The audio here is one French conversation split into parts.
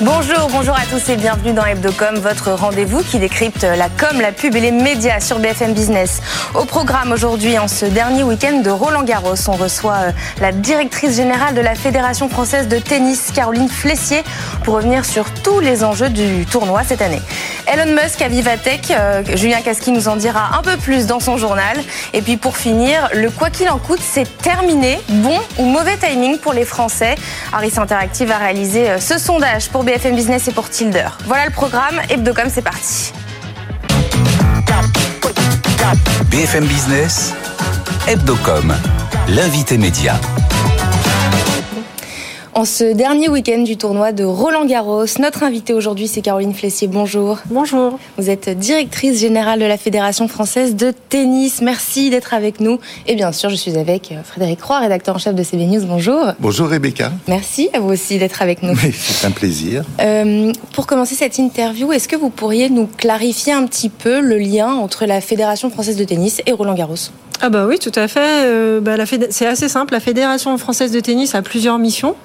Bonjour, bonjour à tous et bienvenue dans Hebdocom, votre rendez-vous qui décrypte la com, la pub et les médias sur BFM Business. Au programme aujourd'hui, en ce dernier week-end de Roland Garros, on reçoit euh, la directrice générale de la Fédération française de tennis, Caroline Flessier, pour revenir sur tous les enjeux du tournoi cette année. Elon Musk à Vivatech, euh, Julien Casqui nous en dira un peu plus dans son journal. Et puis pour finir, le quoi qu'il en coûte, c'est terminé. Bon ou mauvais timing pour les Français? Harris Interactive a réalisé euh, ce sondage pour BFM Business et pour Tilder. Voilà le programme. Hebdocom, c'est parti. BFM Business, Hebdocom, l'invité média. En ce dernier week-end du tournoi de Roland Garros, notre invitée aujourd'hui c'est Caroline Flessier. Bonjour. Bonjour. Vous êtes directrice générale de la Fédération française de tennis. Merci d'être avec nous. Et bien sûr, je suis avec euh, Frédéric Roy, rédacteur en chef de CB News. Bonjour. Bonjour Rebecca. Merci à vous aussi d'être avec nous. C'est un plaisir. Euh, pour commencer cette interview, est-ce que vous pourriez nous clarifier un petit peu le lien entre la Fédération française de tennis et Roland Garros? Ah bah oui, tout à fait. Euh, bah, c'est assez simple. La Fédération française de tennis a plusieurs missions.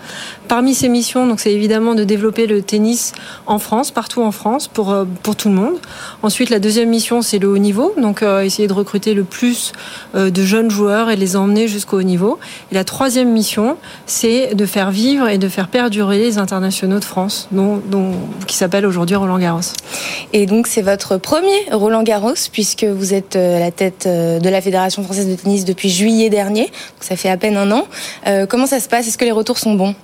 Parmi ces missions, donc c'est évidemment de développer le tennis en France, partout en France, pour euh, pour tout le monde. Ensuite, la deuxième mission, c'est le haut niveau, donc euh, essayer de recruter le plus de jeunes joueurs et les emmener jusqu'au haut niveau. Et la troisième mission, c'est de faire vivre et de faire perdurer les internationaux de France, dont, qui s'appelle aujourd'hui Roland Garros. Et donc c'est votre premier Roland Garros puisque vous êtes à la tête de la Fédération française de tennis depuis juillet dernier, donc ça fait à peine un an. Euh, comment ça se passe? Est-ce que les retours sont bons?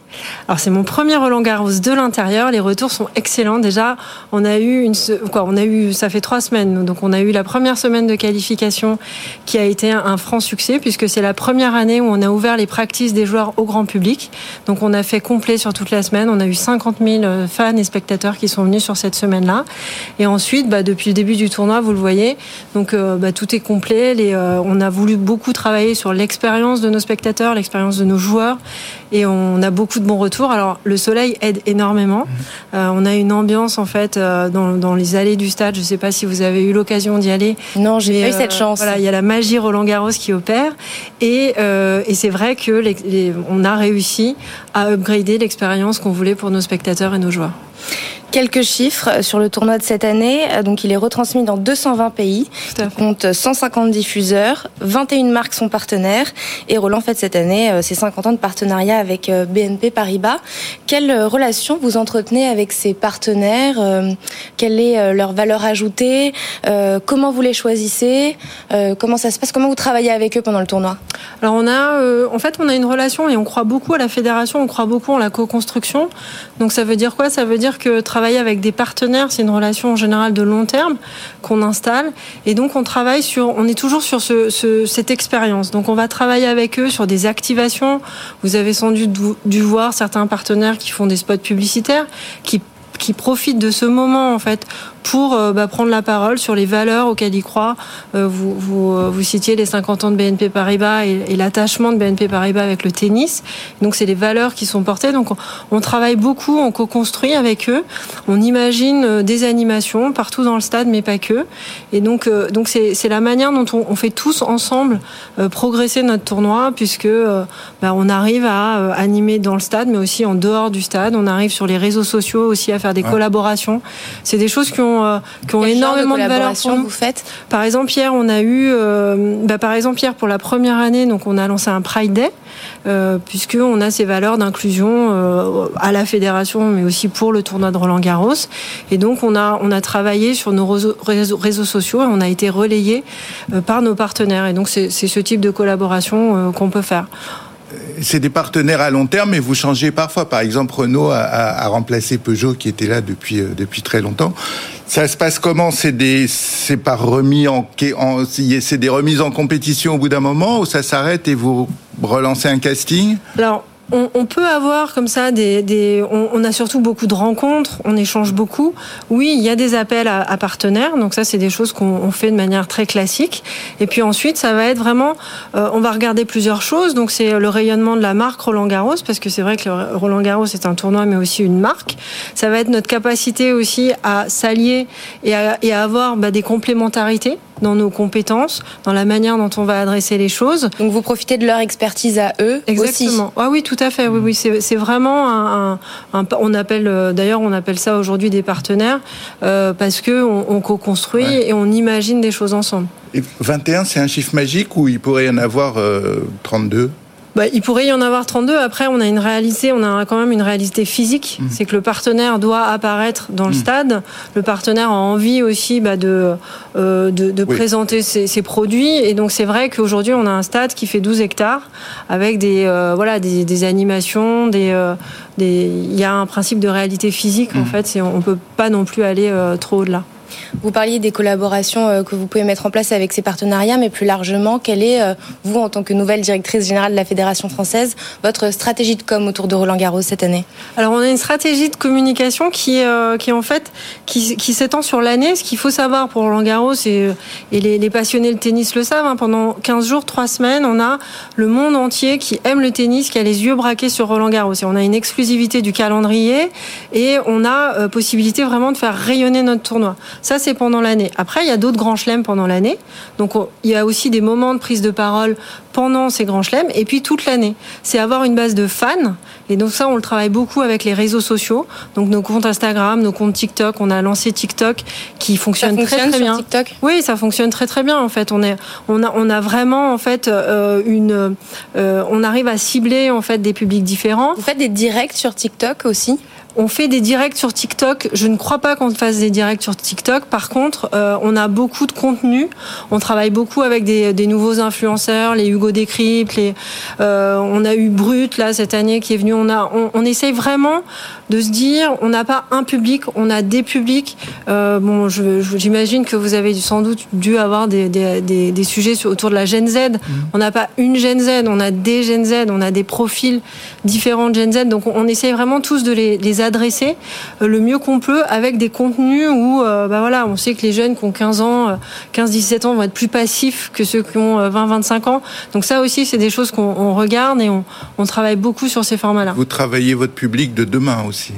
Alors c'est mon premier Roland Garros de l'intérieur. Les retours sont excellents. Déjà, on a eu une, ça fait trois semaines, donc on a eu la première semaine de qualification qui a été un franc succès puisque c'est la première année où on a ouvert les practices des joueurs au grand public. Donc on a fait complet sur toute la semaine. On a eu 50 000 euh, fans et spectateurs qui sont venus sur cette semaine-là. Et ensuite, bah, depuis le début du tournoi, vous le voyez, euh, bah, tout est complet. Les, on a voulu beaucoup travailler sur l'expérience de nos spectateurs, l'expérience de nos joueurs, et on a beaucoup de bons retours. Alors le soleil aide énormément. Mmh. Euh, on a une ambiance en fait euh, dans, dans, les allées du stade. Je ne sais pas si vous avez eu l'occasion d'y aller. Non, j'ai pas eu cette euh, chance. Voilà, il y a la magie Roland Garros qui opère, et, et c'est vrai que les, on a réussi à upgrader l'expérience qu'on voulait pour nos spectateurs et nos joueurs. Quelques chiffres sur le tournoi de cette année. Donc, il est retransmis dans 220 pays. Il compte 150 diffuseurs. 21 marques sont partenaires. Et Roland fête cette année ses 50 ans de partenariat avec euh, BNP Paribas. Quelle euh, relation vous entretenez avec ces partenaires euh, Quelle est leur valeur ajoutée Comment vous les choisissez Comment ça se passe Comment vous travaillez avec eux pendant le tournoi? Alors, on a, en fait, on a une relation et on croit beaucoup à la fédération. On croit beaucoup en la co-construction. Donc, ça veut dire quoi? Ça veut dire que avec des partenaires, c'est une relation en général de long terme qu'on installe. Et donc, on travaille sur, on est toujours sur ce, ce, cette expérience. Donc, on va travailler avec eux sur des activations. Vous avez sans doute dû voir certains partenaires qui font des spots publicitaires, qui profitent de ce moment en fait pour euh, bah, prendre la parole sur les valeurs auxquelles ils croient. Euh, vous, vous, euh, vous, citiez les 50 ans de BNP Paribas et, et l'attachement de BNP Paribas avec le tennis. Donc c'est les valeurs qui sont portées. Donc on, on travaille beaucoup, on co-construit avec eux. On imagine des animations partout dans le stade, mais pas que. Et donc donc c'est la manière dont on, on, fait tous ensemble progresser notre tournoi, puisque bah, on arrive à animer dans le stade, mais aussi en dehors du stade. On arrive sur les réseaux sociaux aussi à faire des collaborations. C'est des choses qui ont euh, qui ont énormément de, valeur pour Vous faites par exemple, hier, on a eu, euh, bah, par exemple, hier pour la première année, donc on a lancé un Pride Day. Euh, puisque on a ces valeurs d'inclusion euh, à la fédération, mais aussi pour le tournoi de Roland Garros. Et donc on a on a travaillé sur nos réseaux, réseaux sociaux et on a été relayé par nos partenaires. Et donc c'est ce type de collaboration qu'on peut faire c'est des partenaires à long terme, mais vous changez parfois. Par exemple, Renault a, remplacé Peugeot, qui était là depuis euh, depuis très longtemps. Ça se passe comment? C'est des, c'est pas remis en, des remises en compétition au bout d'un moment, ou ça s'arrête et vous relancez un casting? On, peut avoir comme ça des, on, a surtout beaucoup de rencontres, on échange beaucoup. Oui, il y a des appels à, partenaires, donc ça c'est des choses qu'on fait de manière très classique. Et puis ensuite, ça va être vraiment, euh, on va regarder plusieurs choses. Donc c'est le rayonnement de la marque Roland Garros, parce que c'est vrai que Roland Garros c'est un tournoi, mais aussi une marque. Ça va être notre capacité aussi à s'allier et à, avoir bah, des complémentarités dans nos compétences, dans la manière dont on va adresser les choses. Donc vous profitez de leur expertise à eux Exactement. aussi. Ah oui, tout à fait. Oui, oui, c'est vraiment un, un, on appelle euh, d'ailleurs on appelle ça aujourd'hui des partenaires euh, parce que on, on co-construit et on imagine des choses ensemble. Et 21, c'est un chiffre magique ou il pourrait y en avoir euh, 32 bah, il pourrait y en avoir 32. Après, on a une réalité, on a quand même une réalité physique. Mmh. C'est que le partenaire doit apparaître dans le mmh. stade. Le partenaire a envie aussi bah, de, euh, de, de oui. présenter ses, ses, produits. Et donc, c'est vrai qu'aujourd'hui, on a un stade qui fait 12 hectares avec des, euh, voilà, des, des animations, des, euh, des, il y a un principe de réalité physique, mmh. en fait. On ne peut pas non plus aller trop au-delà. Vous parliez des collaborations euh, que vous pouvez mettre en place avec ces partenariats, mais plus largement, quelle est, euh, vous, en tant que nouvelle directrice générale de la Fédération française, votre stratégie de com autour de Roland Garros cette année? Alors, on a une stratégie de communication qui, euh, qui en fait, qui, s'étend sur l'année. Ce qu'il faut savoir pour Roland Garros, et, les, passionnés de tennis le savent, hein, pendant 15 jours, 3 semaines, on a le monde entier qui aime le tennis, qui a les yeux braqués sur Roland Garros. Et on a une exclusivité du calendrier et on a possibilité vraiment de faire rayonner notre tournoi. Ça, c'est pendant l'année. Après, il y a d'autres grands chelems pendant l'année. Donc, on, il y a aussi des moments de prise de parole pendant ces grands chelems et puis toute l'année. C'est avoir une base de fans. Et donc, ça, on le travaille beaucoup avec les réseaux sociaux. Donc, nos comptes Instagram, nos comptes TikTok. On a lancé TikTok qui fonctionne, ça fonctionne très, très bien. TikTok? Oui, ça fonctionne très, très bien. En fait, on, est, on, a, on a vraiment, en fait, euh, une. Euh, on arrive à cibler, en fait, des publics différents. Vous faites des directs sur TikTok aussi? On fait des directs sur TikTok. Je ne crois pas qu'on fasse des directs sur TikTok. Par contre, euh, on a beaucoup de contenu. On travaille beaucoup avec des, des nouveaux influenceurs, les Hugo Décrypte, les, euh, on a eu Brut là cette année qui est venu. On a, on, on essaye vraiment de se dire, on n'a pas un public, on a des publics. Euh, bon, j'imagine que vous avez sans doute dû avoir des, des, des, des sujets sur, autour de la Gen Z. Mmh. On n'a pas une Gen Z, on a des Gen Z, on a des profils différents de Gen Z. Donc, on, on essaye vraiment tous de les, les adresser le mieux qu'on peut avec des contenus où euh, bah voilà, on sait que les jeunes qui ont 15 ans, 15-17 ans vont être plus passifs que ceux qui ont 20-25 ans. Donc ça aussi, c'est des choses qu'on regarde et on, on, travaille beaucoup sur ces formats-là. Vous travaillez votre public de demain aussi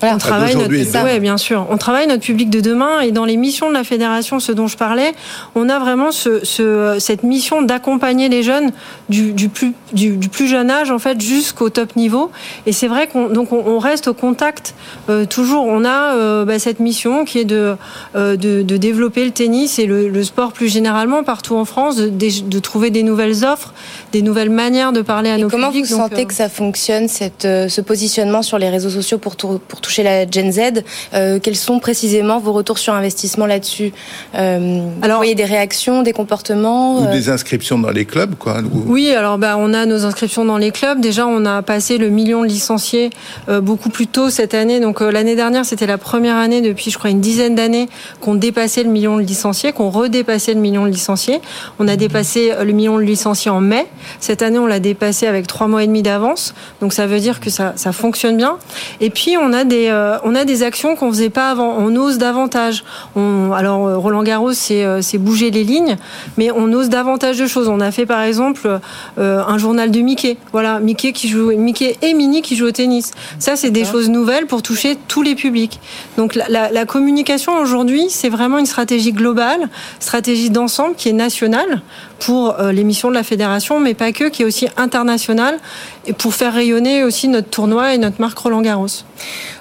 voilà, on travaille notre, ouais, bien sûr. On travaille notre public de demain et dans les missions de la fédération, ce dont je parlais, on a vraiment ce, ce, cette mission d'accompagner les jeunes du, du, plus, du, du, plus jeune âge en fait jusqu'au top niveau. Et c'est vrai qu'on donc on, reste au contact euh, toujours. On a euh, bah, cette mission qui est de, euh, de, de développer le tennis et le, le, sport plus généralement partout en France, de, trouver des nouvelles offres, des nouvelles manières de parler à et nos comment publics. Comment vous sentez que ça fonctionne cette, ce positionnement sur les réseaux sociaux pour, pour toucher la Gen Z euh, Quels sont précisément vos retours sur investissement là-dessus euh, alors, Vous voyez des réactions, des comportements Ou des inscriptions dans les clubs, quoi ou... Oui, alors bah, on a nos inscriptions dans les clubs. Déjà, on a passé le million de licenciés euh, beaucoup plus tôt cette année. Donc l'année dernière, c'était la première année depuis, je crois, une dizaine d'années qu'on dépassait le million de licenciés, qu'on redépassait le million de licenciés. On a dépassé le million de licenciés en mai. Cette année, on l'a dépassé avec trois mois et demi d'avance. Donc ça veut dire que ça, ça fonctionne bien. Et puis on a des, euh, on a des actions qu'on faisait pas avant. On ose davantage. On, alors Roland Garros, c'est, c'est bouger les lignes, mais on ose davantage de choses. On a fait par exemple euh, un journal de Mickey. Voilà, Mickey qui joue, Mickey et Minnie qui jouent au tennis. Ça, c'est des choses nouvelles pour toucher tous les publics. Donc la, communication aujourd'hui, c'est vraiment une stratégie globale, stratégie d'ensemble qui est nationale pour euh, les de la fédération, mais pas que, qui est aussi internationale, et pour faire rayonner aussi notre tournoi et notre marque Roland Garros.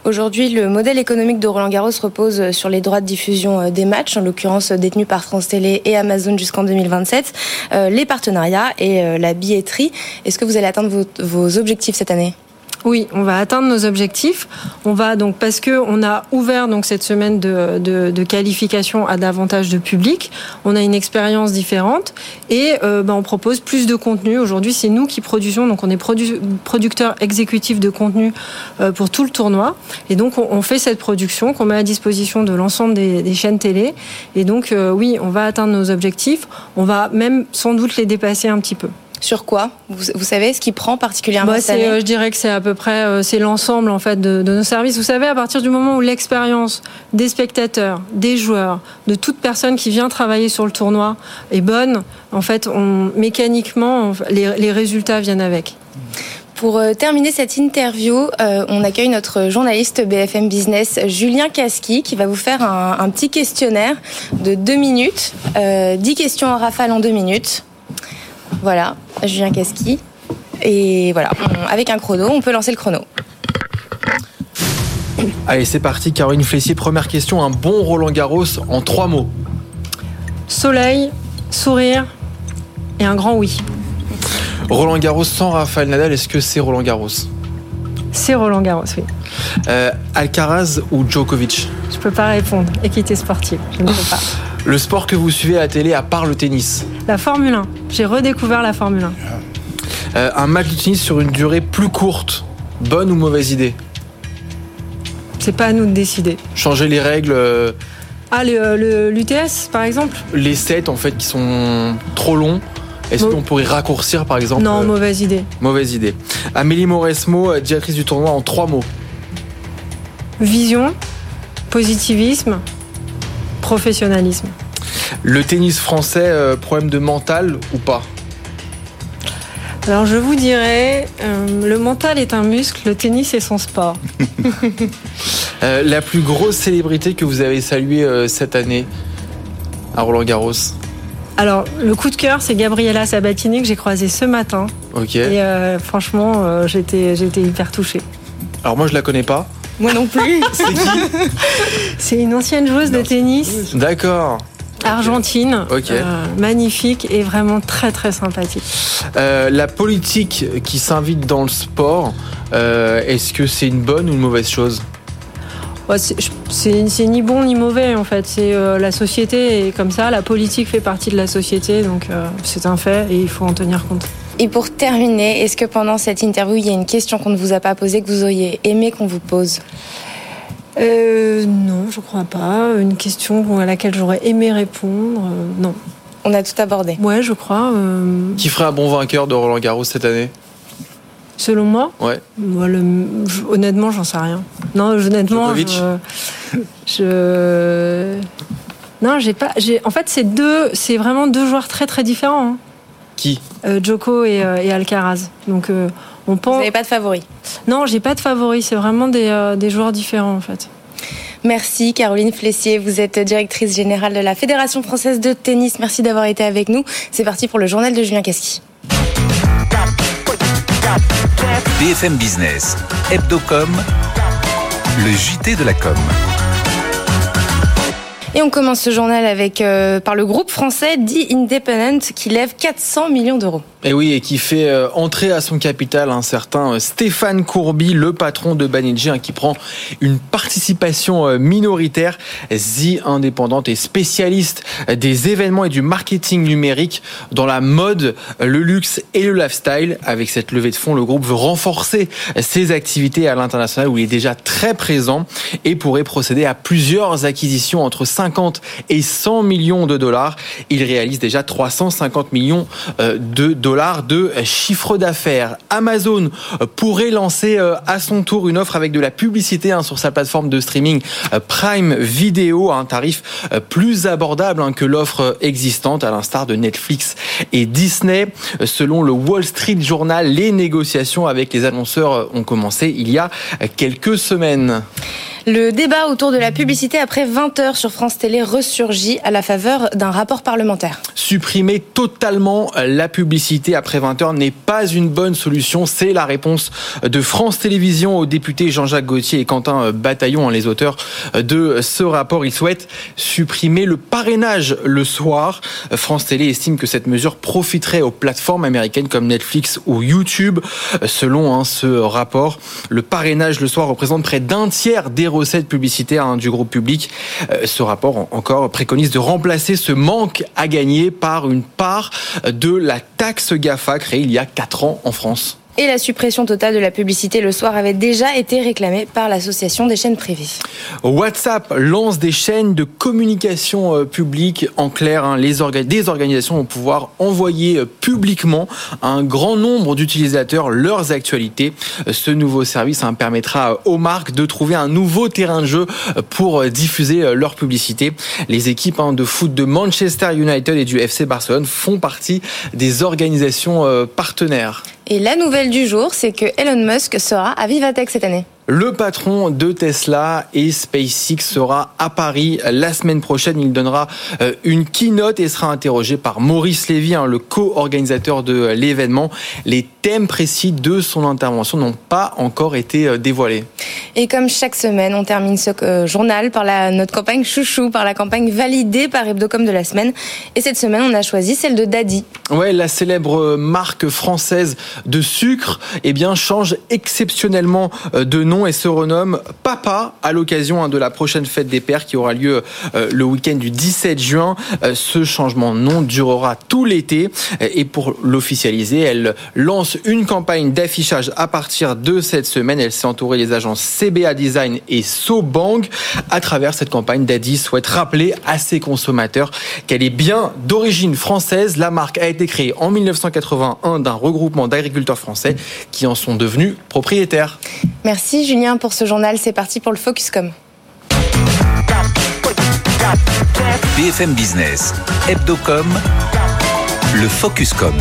Aujourd'hui, le modèle économique de Roland Garros repose sur les droits de diffusion des matchs, en l'occurrence détenus par France Télé et Amazon jusqu'en 2027, euh, les partenariats et euh, la billetterie. Est-ce que vous allez atteindre vos objectifs cette année? Oui, on va atteindre nos objectifs. On va donc parce que on a ouvert donc cette semaine de, de, qualification à davantage de public. On a une expérience différente et euh, ben, on propose plus de contenu. Aujourd'hui, c'est nous qui produisons. Donc on est produ producteur exécutif de contenu euh, pour tout le tournoi. Et donc on, on fait cette production qu'on met à disposition de l'ensemble des, des, chaînes télé. Et donc euh, oui, on va atteindre nos objectifs. On va même sans doute les dépasser un petit peu. Sur quoi vous, vous, savez ce qui prend particulièrement bah, cette année Je dirais que c'est à peu près euh, c'est l'ensemble en fait de, de, nos services. Vous savez, à partir du moment où l'expérience des spectateurs, des joueurs, de toute personne qui vient travailler sur le tournoi est bonne, en fait, on, mécaniquement, les, les résultats viennent avec. Pour euh, terminer cette interview, euh, on accueille notre journaliste BFM Business, Julien Casqui, qui va vous faire un, petit questionnaire de deux minutes. Euh, 10 questions en rafale en deux minutes. Voilà, Julien Casqui. Et voilà, avec un chrono, on peut lancer le chrono. Allez, c'est parti, Caroline Flessier. Première question, un bon Roland Garros en trois mots. Soleil, sourire et un grand oui. Roland Garros sans Rafael Nadal, est-ce que c'est Roland Garros? C'est Roland Garros, oui. Euh, Alcaraz ou Djokovic? Je peux pas répondre. Équité sportive, je ne peux pas. Le sport que vous suivez à la télé à part le tennis La Formule 1. J'ai redécouvert la Formule 1. Euh, un match de tennis sur une durée plus courte, bonne ou mauvaise idée C'est pas à nous de décider. Changer les règles euh, Ah, l'UTS par exemple Les sets en fait qui sont trop longs est-ce qu'on pourrait raccourcir par exemple Non, mauvaise idée. Mauvaise idée. Amélie Mauresmo, directrice du tournoi en trois mots. Vision, positivisme, professionnalisme. Le tennis français, euh, problème de mental ou pas? Alors je vous dirais, euh, le mental est un muscle, le tennis est son sport. Euh, la plus grosse célébrité que vous avez saluée cette année à Roland Garros? Alors, le coup de cœur, c'est Gabriella Sabatini que j'ai croisée ce matin. Ok. Et franchement, j'étais, j'étais hyper touchée. Alors moi, je la connais pas. Moi non plus. c'est qui C'est une ancienne joueuse de tennis. D'accord. Argentine, Ok. Euh, magnifique et vraiment très très sympathique. la politique qui s'invite dans le sport, est-ce que c'est une bonne ou une mauvaise chose? C'est ni bon ni mauvais en fait. C'est euh, la société est comme ça, la politique fait partie de la société, donc euh, c'est un fait et il faut en tenir compte. Et pour terminer, est-ce que pendant cette interview, il y a une question qu'on ne vous a pas posée que vous auriez aimé qu'on vous pose? Euh, Non, je crois pas. Une question à laquelle j'aurais aimé répondre, non. On a tout abordé. Ouais, je crois. Qui ferait un bon vainqueur de Roland Garros cette année? Selon moi? Ouais. honnêtement, j'en sais rien. Non, honnêtement, je, Non, j'ai pas. En fait, c'est deux. C'est vraiment deux joueurs très très différents. Hein. Qui euh, Joko et, euh, et, Alcaraz. Donc, euh, on pense. Vous n'avez pas de favori Non, j'ai pas de favori. C'est vraiment des, des joueurs différents en fait. Merci Caroline Flessier, vous êtes directrice générale de la Fédération française de tennis. Merci d'avoir été avec nous. C'est parti pour le journal de Julien Casqui. BFM Business, Hebdocom, le JT de la com. Et on commence ce journal avec euh, par le groupe français The Independent qui lève 400 millions d'euros. Et oui, et qui fait euh, entrer à son capital un certain euh, Stéphane Courby, le patron de Banijé, hein, qui prend une participation minoritaire. The Indépendante est spécialiste des événements et du marketing numérique dans la mode, le luxe et le lifestyle. Avec cette levée de fonds, le groupe veut renforcer ses activités à l'international où il est déjà très présent et pourrait procéder à plusieurs acquisitions entre 50 et 100 millions de dollars. Il réalise déjà 350 millions euh, de dollars de chiffre d'affaires. Amazon pourrait lancer euh, à son tour une offre avec de la publicité hein, sur sa plateforme de streaming euh, Prime Video à un tarif plus abordable hein, que l'offre existante, à l'instar de Netflix et Disney. Selon le Wall Street Journal, les négociations avec les annonceurs ont commencé il y a quelques semaines. Le débat autour de la publicité après 20 heures sur France Télé ressurgit à la faveur d'un rapport parlementaire. Supprimer totalement la publicité après 20 heures n'est pas une bonne solution. C'est la réponse de France Télévisions aux députés Jean-Jacques Gauthier et Quentin Bataillon, les auteurs de ce rapport. Ils souhaitent supprimer le parrainage le soir. France Télé estime que cette mesure profiterait aux plateformes américaines comme Netflix ou YouTube. Selon hein, ce rapport, le parrainage le soir représente près d'un tiers des recettes publicitaires hein, du groupe public. Euh, ce rapport encore préconise de remplacer ce manque à gagner par une part de la taxe GAFA créée il y a 4 ans en France et la suppression totale de la publicité le soir avait déjà été réclamée par l'association des chaînes privées. WhatsApp lance des chaînes de communication euh, publique. En clair, hein, les des organisations vont pouvoir envoyer euh, publiquement à un grand nombre d'utilisateurs leurs actualités. Euh, ce nouveau service hein, permettra aux marques de trouver un nouveau terrain de jeu pour diffuser leur publicité. Les équipes hein, de foot de Manchester United et du FC Barcelone font partie des organisations partenaires. Et la nouvelle du jour, c'est que Elon Musk sera à Vivatech cette année. Le patron de Tesla et SpaceX sera à Paris la semaine prochaine. Il donnera euh, une keynote et sera interrogé par Maurice Lévy, hein, le co-organisateur de l'événement. Les thèmes précis de son intervention n'ont pas encore été euh, dévoilés. Et comme chaque semaine, on termine ce euh, journal par la, notre campagne chouchou, par la campagne validée par Hebdocom de la semaine. Et cette semaine, on a choisi celle de Daddy. Ouais, la célèbre marque française de sucre, eh bien, change exceptionnellement de nom et se renomme Papa à l'occasion hein, de la prochaine fête des pères qui aura lieu euh, le week-end du 17 juin. Euh, ce changement de nom durera tout l'été et pour l'officialiser, elle lance une campagne d'affichage à partir de cette semaine. Elle s'est entourée des agences CBA Design et SoBank. À travers cette campagne, Daddy souhaite rappeler à ses consommateurs qu'elle est bien d'origine française. La marque a été créée en 1981 d'un regroupement d'agriculteurs français qui en sont devenus propriétaires. Merci Julien pour ce journal. C'est parti pour le Focuscom. BFM Business, Hebdocom, le Focuscom.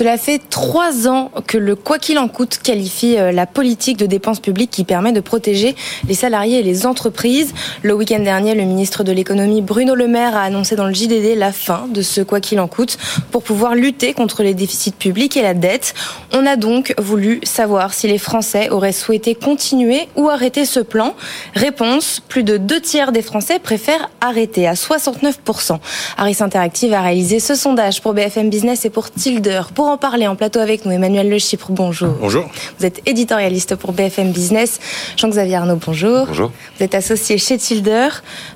Cela fait trois ans que le quoi qu'il en coûte qualifie euh, la politique de dépenses publiques qui permet de protéger les salariés et les entreprises. Le week-end dernier, le ministre de l'économie Bruno Le Maire a annoncé dans le JDD la fin de ce quoi qu'il en coûte pour pouvoir lutter contre les déficits publics et la dette. On a donc voulu savoir si les Français auraient souhaité continuer ou arrêter ce plan. Réponse, plus de deux tiers des Français préfèrent arrêter à 69%. Harris Interactive a réalisé ce sondage pour BFM Business et pour Tilder. En parler en plateau avec nous, Emmanuel Le Chypre, bonjour. Bonjour. Vous êtes éditorialiste pour BFM Business. Jean-Xavier Arnaud, bonjour. Bonjour. Vous êtes associé chez Tilder.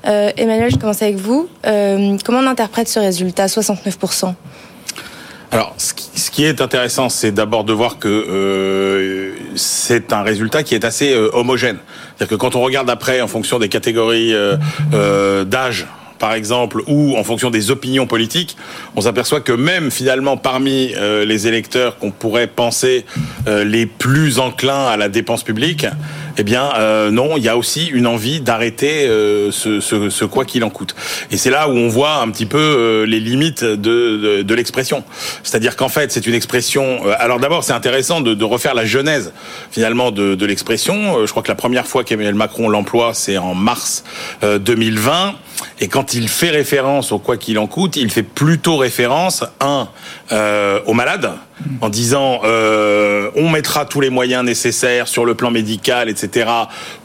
Euh, Emmanuel, je commence avec vous. Euh, comment on interprète ce résultat, 69% alors, ce qui, est intéressant, c'est d'abord de voir que euh, c'est un résultat qui est assez euh, homogène. C'est-à-dire que quand on regarde après, en fonction des catégories euh, euh d'âge, par exemple, ou en fonction des opinions politiques, on s'aperçoit que même finalement parmi euh, les électeurs qu'on pourrait penser euh, les plus enclins à la dépense publique, eh bien euh, non, il y a aussi une envie d'arrêter ce, quoi qu'il en coûte. Et c'est là où on voit un petit peu les limites de, l'expression. C'est-à-dire qu'en fait, c'est une expression. alors d'abord, c'est intéressant de, de, refaire la genèse finalement de, de l'expression. je crois que la première fois qu'Emmanuel Macron l'emploie, c'est en mars 2020. Et quand il fait référence au quoi qu'il en coûte, il fait plutôt référence un euh, aux malades en disant euh, on mettra tous les moyens nécessaires sur le plan médical, etc.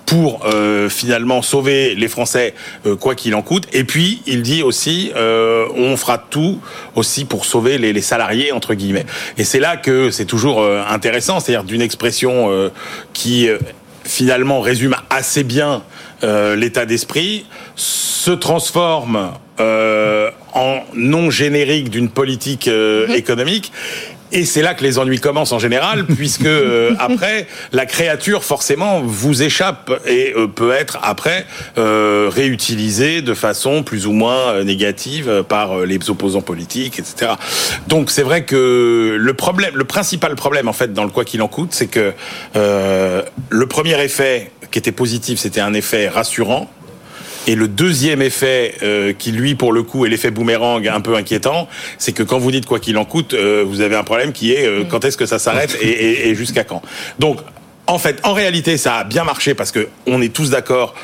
pour euh, finalement sauver les Français quoi qu'il en coûte. Et puis il dit aussi on fera tout aussi pour sauver les, les salariés entre guillemets. Et c'est là que c'est toujours intéressant, c'est-à-dire d'une expression qui finalement résume assez bien euh, l'état d'esprit, se transforme euh, en non générique d'une politique euh, mhm. économique et c'est là que les ennuis commencent en général, puisque euh, après, la créature forcément vous échappe et euh, peut être après euh, réutilisée de façon plus ou moins euh, négative par les opposants politiques, etc. Donc c'est vrai que le problème, le principal problème en fait dans le quoi qu'il en coûte, c'est que le premier effet qui était positif, c'était un effet rassurant et le deuxième effet, euh, qui lui, pour le coup, est l'effet boomerang un peu inquiétant, c'est que quand vous dites quoi qu'il en coûte, euh, vous avez un problème qui est euh, quand est-ce que ça s'arrête et, et, et jusqu'à quand. Donc, en fait, en réalité, ça a bien marché parce que on est tous d'accord.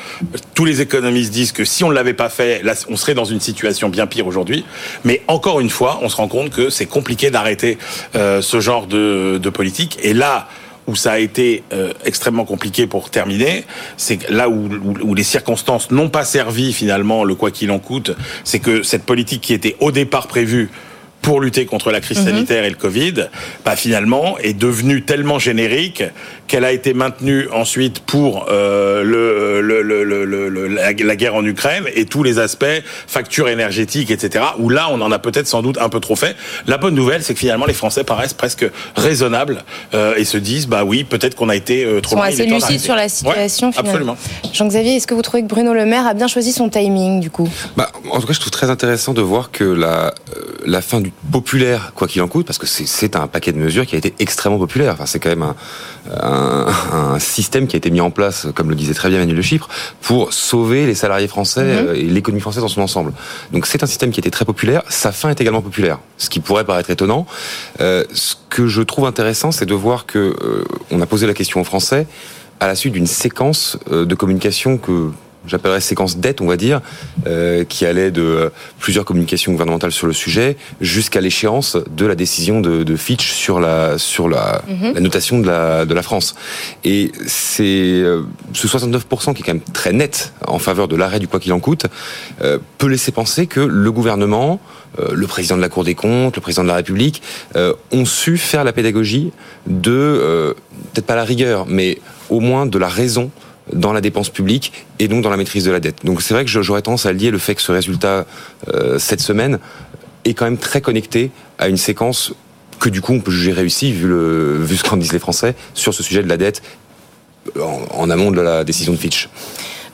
Tous les économistes disent que si on ne l'avait pas fait, là, on serait dans une situation bien pire aujourd'hui. Mais encore une fois, on se rend compte que c'est compliqué d'arrêter euh, ce genre de, de politique. Et là, où ça a été euh, extrêmement compliqué pour terminer, c'est là où, les circonstances n'ont pas servi finalement le quoi qu'il en coûte, c'est que cette politique qui était au départ prévue pour lutter contre la crise mmh. sanitaire et le Covid, bah, finalement est devenue tellement générique qu'elle a été maintenue ensuite pour euh, le, le, le, la, la, guerre en Ukraine et tous les aspects factures énergétiques, etc. Où là, on en a peut-être sans doute un peu trop fait. La bonne nouvelle, c'est que finalement, les Français paraissent presque raisonnables euh, et se disent, bah oui, peut-être qu'on a été euh, trop Ils sont assez lucides sur la situation. Ouais, absolument. Jean-Xavier, est-ce que vous trouvez que Bruno Le Maire a bien choisi son timing du coup? Bah, En tout cas, je trouve très intéressant de voir que la, la fin du populaire, quoi qu'il en coûte, parce que c'est un paquet de mesures qui a été extrêmement populaire. Enfin, c'est quand même un, un, système qui a été mis en place, comme le disait très bien Manuel Le Chypre, pour sauver les salariés français mhm. et l'économie française dans son ensemble. Donc c'est un système qui a été très populaire. Sa fin est également populaire, ce qui pourrait paraître étonnant. Euh, ce que je trouve intéressant, c'est de voir que euh, on a posé la question aux Français à la suite d'une séquence euh, de communication que j'appellerais séquence dette, on va dire, euh, qui allait de euh, plusieurs communications gouvernementales sur le sujet jusqu'à l'échéance de la décision de, de, Fitch sur la sur la, mhm. la, notation de la de la France. Et c'est euh, ce 69% qui est quand même très net en faveur de l'arrêt du quoi qu'il en coûte euh, peut laisser penser que le gouvernement le président de la Cour des comptes, le président de la République, ont su faire la pédagogie de, peut-être pas la rigueur, mais au moins de la raison dans la dépense publique et donc dans la maîtrise de la dette. Donc c'est vrai que j'aurais tendance à lier le fait que ce résultat euh, cette semaine est quand même très connecté à une séquence que du coup on peut juger réussie vu, le, vu ce qu'en disent les Français sur ce sujet de la dette en, amont de la décision de Fitch.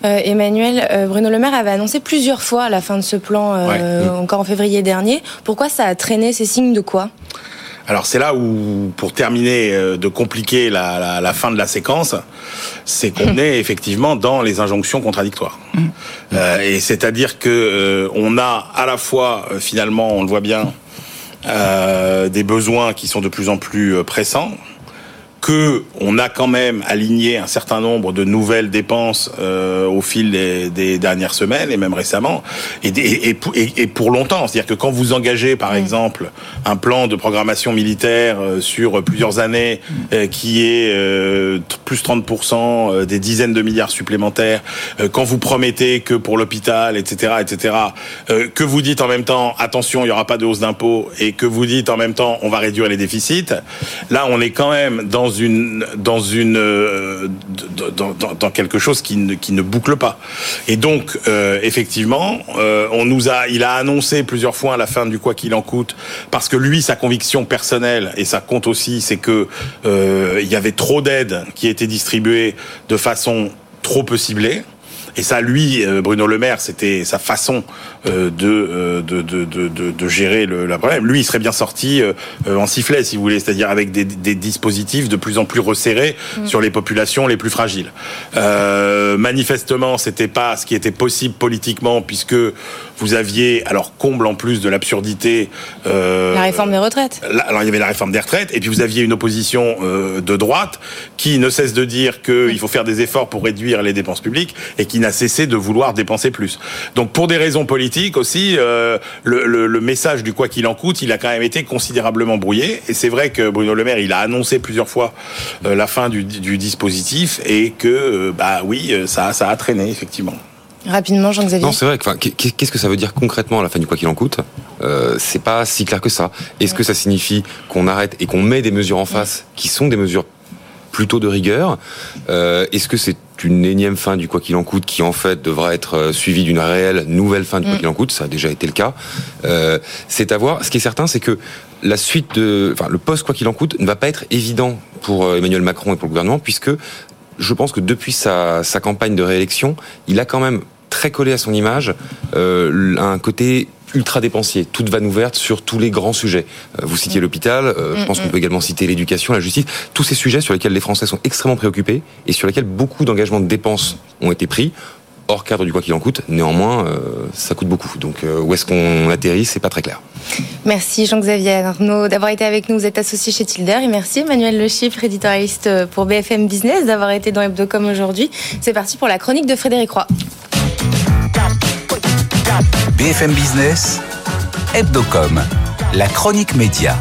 Euh, Emmanuel, euh, Bruno Le Maire avait annoncé plusieurs fois la fin de ce plan, encore en février dernier. Pourquoi ça a traîné Ces signes de quoi? Alors c'est là où, pour terminer euh, de compliquer la, la, fin de la séquence, c'est qu'on est effectivement dans les injonctions contradictoires. Mm. Euh, et c'est-à-dire que euh, on a à la fois finalement, on le voit bien, des besoins qui sont de plus en plus pressants que on a quand même aligné un certain nombre de nouvelles dépenses euh, au fil des, des, dernières semaines et même récemment et, et, et, pour longtemps. C'est-à-dire que quand vous engagez, par exemple, un plan de programmation militaire euh, sur plusieurs années euh, qui est euh, plus 30% des dizaines de milliards supplémentaires, quand vous promettez que pour l'hôpital, etc., etc., que vous dites en même temps attention, il n'y aura pas de hausse d'impôts et que vous dites en même temps on va réduire les déficits, là on est quand même dans dans une euh, dans, quelque chose qui ne, qui ne boucle pas. Et donc euh, effectivement, euh, on nous a il a annoncé plusieurs fois à la fin du quoi qu'il en coûte parce que lui sa conviction personnelle et ça compte aussi c'est que il y avait trop d'aides qui étaient distribuées de façon trop peu ciblée. Et ça, lui, Bruno Le Maire, c'était sa façon de, de, de, de, de gérer le, la problème. Lui, il serait bien sorti euh, en sifflet, si vous voulez, c'est-à-dire avec des, des, dispositifs de plus en plus resserrés mm. sur les populations les plus fragiles. Euh, manifestement, c'était pas ce qui était possible politiquement, puisque vous aviez, alors comble en plus de l'absurdité, euh, la réforme des retraites. alors il y avait la réforme des retraites, et puis vous aviez une opposition euh, de droite qui ne cesse de dire qu'il faut faire des efforts pour réduire les dépenses publiques et qui n'a cessé de vouloir dépenser plus. Donc pour des raisons politiques aussi, euh, le, message du quoi qu'il en coûte, il a quand même été considérablement brouillé. Et c'est vrai que Bruno Le Maire, il a annoncé plusieurs fois euh, la fin du, dispositif et que, euh, bah oui, ça, ça a traîné effectivement. Rapidement, Jean-Xavier. Non, c'est vrai. Qu'est-ce que ça veut dire concrètement à la fin du quoi qu'il en coûte? C'est pas si clair que ça. Est-ce que ça signifie qu'on arrête et qu'on met des mesures en face qui sont des mesures plutôt de rigueur Est-ce que c'est une énième fin du quoi qu'il en coûte qui en fait devra être euh, suivie d'une réelle nouvelle fin du quoi mm. qu'il en coûte, ça a déjà été le cas. Euh, c'est à voir. Ce qui est certain, c'est que la suite de, enfin, le poste quoi qu'il en coûte ne va pas être évident pour euh, Emmanuel Macron et pour le gouvernement, puisque je pense que depuis sa, sa campagne de réélection, il a quand même très collé à son image euh, un côté ultra dépensier, toute vanne ouverte sur tous les grands sujets. Euh, vous citiez mm. l'hôpital, euh, je pense qu'on mm, peut également citer l'éducation, la justice, tous ces sujets sur lesquels les Français sont extrêmement préoccupés et sur lesquels beaucoup d'engagements de dépenses ont été pris hors cadre du quoi qu'il en coûte. Néanmoins, euh, ça coûte beaucoup. Donc où est-ce qu'on atterrit, c'est pas très clair. Merci Jean-Xavier Arnaud d'avoir été avec nous. Vous êtes associé chez Tilder et merci Emmanuel Le Chiffre, éditorialiste pour BFM Business, d'avoir été dans Hebdocom aujourd'hui. C'est parti pour la chronique de Frédéric Roy. BFM Business, Hebdocom, la chronique média.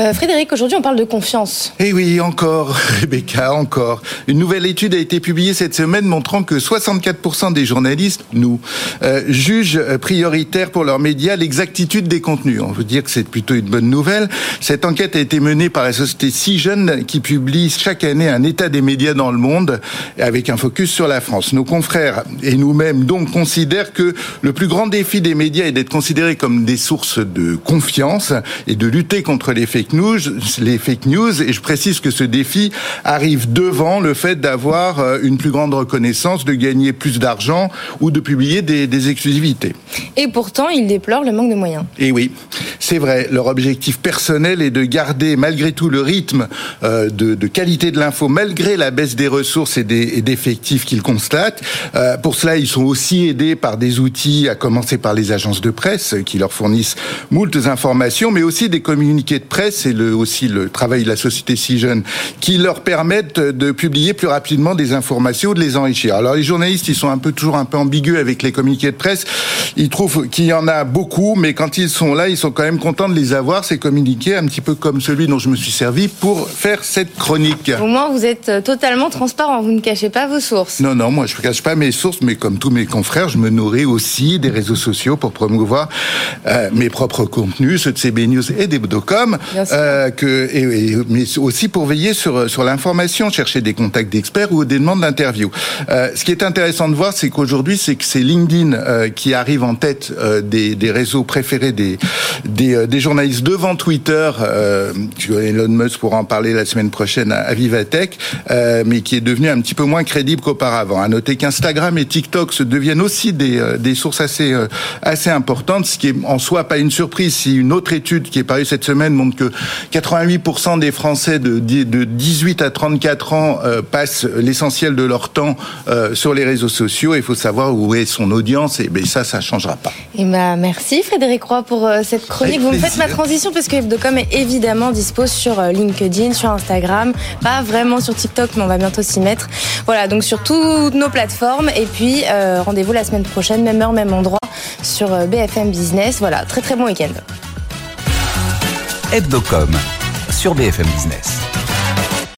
Euh, Frédéric, aujourd'hui on parle de confiance. Eh oui, encore, Rebecca, encore. Une nouvelle étude a été publiée cette semaine montrant que 64% des journalistes, nous, euh, jugent prioritaire pour leurs médias l'exactitude des contenus. On veut dire que c'est plutôt une bonne nouvelle. Cette enquête a été menée par la société Si Jeune qui publie chaque année un état des médias dans le monde avec un focus sur la France. Nos confrères et nous-mêmes donc considèrent que le plus grand défi des médias est d'être considérés comme des sources de confiance et de lutter contre les fake fake news, les fake news. Et je précise que ce défi arrive devant le fait d'avoir euh, une plus grande reconnaissance, de gagner plus d'argent ou de publier des, des exclusivités. Et pourtant, il déplore le manque de moyens. Et oui, c'est vrai. Leur objectif personnel est de garder malgré tout le rythme euh, de, de, qualité de l'info, malgré la baisse des ressources et des d'effectifs qu'ils constatent. Euh, pour cela, ils sont aussi aidés par des outils, à commencer par les agences de presse qui leur fournissent moultes informations, mais aussi des communiqués de presse le, aussi le travail de la société si jeune qui leur permettent de publier plus rapidement des informations, de les enrichir. Alors les journalistes, ils sont un peu toujours un peu ambigus avec les communiqués de presse. Ils trouvent qu'il y en a beaucoup, mais quand ils sont là, ils sont quand même contents de les avoir, ces communiqués, un petit peu comme celui dont je me suis servi pour faire cette chronique. Au moins, vous êtes euh, totalement transparent, vous ne cachez pas vos sources. Non, non, moi je ne cache pas mes sources, mais comme tous mes confrères, je me nourris aussi des réseaux sociaux pour promouvoir euh, mes propres contenus, ceux de CB News et des Bodocom, euh, que, et, et, mais aussi pour veiller sur, sur l'information, chercher des contacts d'experts ou des demandes d'interview. Euh, ce qui est intéressant de voir, c'est qu'aujourd'hui, c'est que c'est LinkedIn euh, qui arrive en tête euh, des, des, réseaux préférés des, des, euh, des, journalistes devant Twitter. Euh, Elon Musk pourra en parler la semaine prochaine à, à Vivatech, mais qui est devenu un petit peu moins crédible qu'auparavant. À noter qu'Instagram et TikTok se deviennent aussi des, des sources assez, assez importantes, ce qui est en soi pas une surprise si une autre étude qui est parue cette semaine montre que 88% des Français de, de 18 à 34 ans euh, passent l'essentiel de leur temps euh, sur les réseaux sociaux. Il faut savoir où est son audience et ben, ça, ça changera pas. Et bah, merci Frédéric Roy pour euh, cette chronique. Avec Vous plaisir. me faites ma transition parce que Hebdocom est évidemment dispo sur LinkedIn, sur Instagram, pas vraiment sur TikTok, mais on va bientôt s'y mettre. Voilà, donc sur toutes nos plateformes. Et puis rendez-vous la semaine prochaine, même heure, même endroit, sur BFM Business. Voilà, très très bon week-end. Hebdocom sur BFM Business.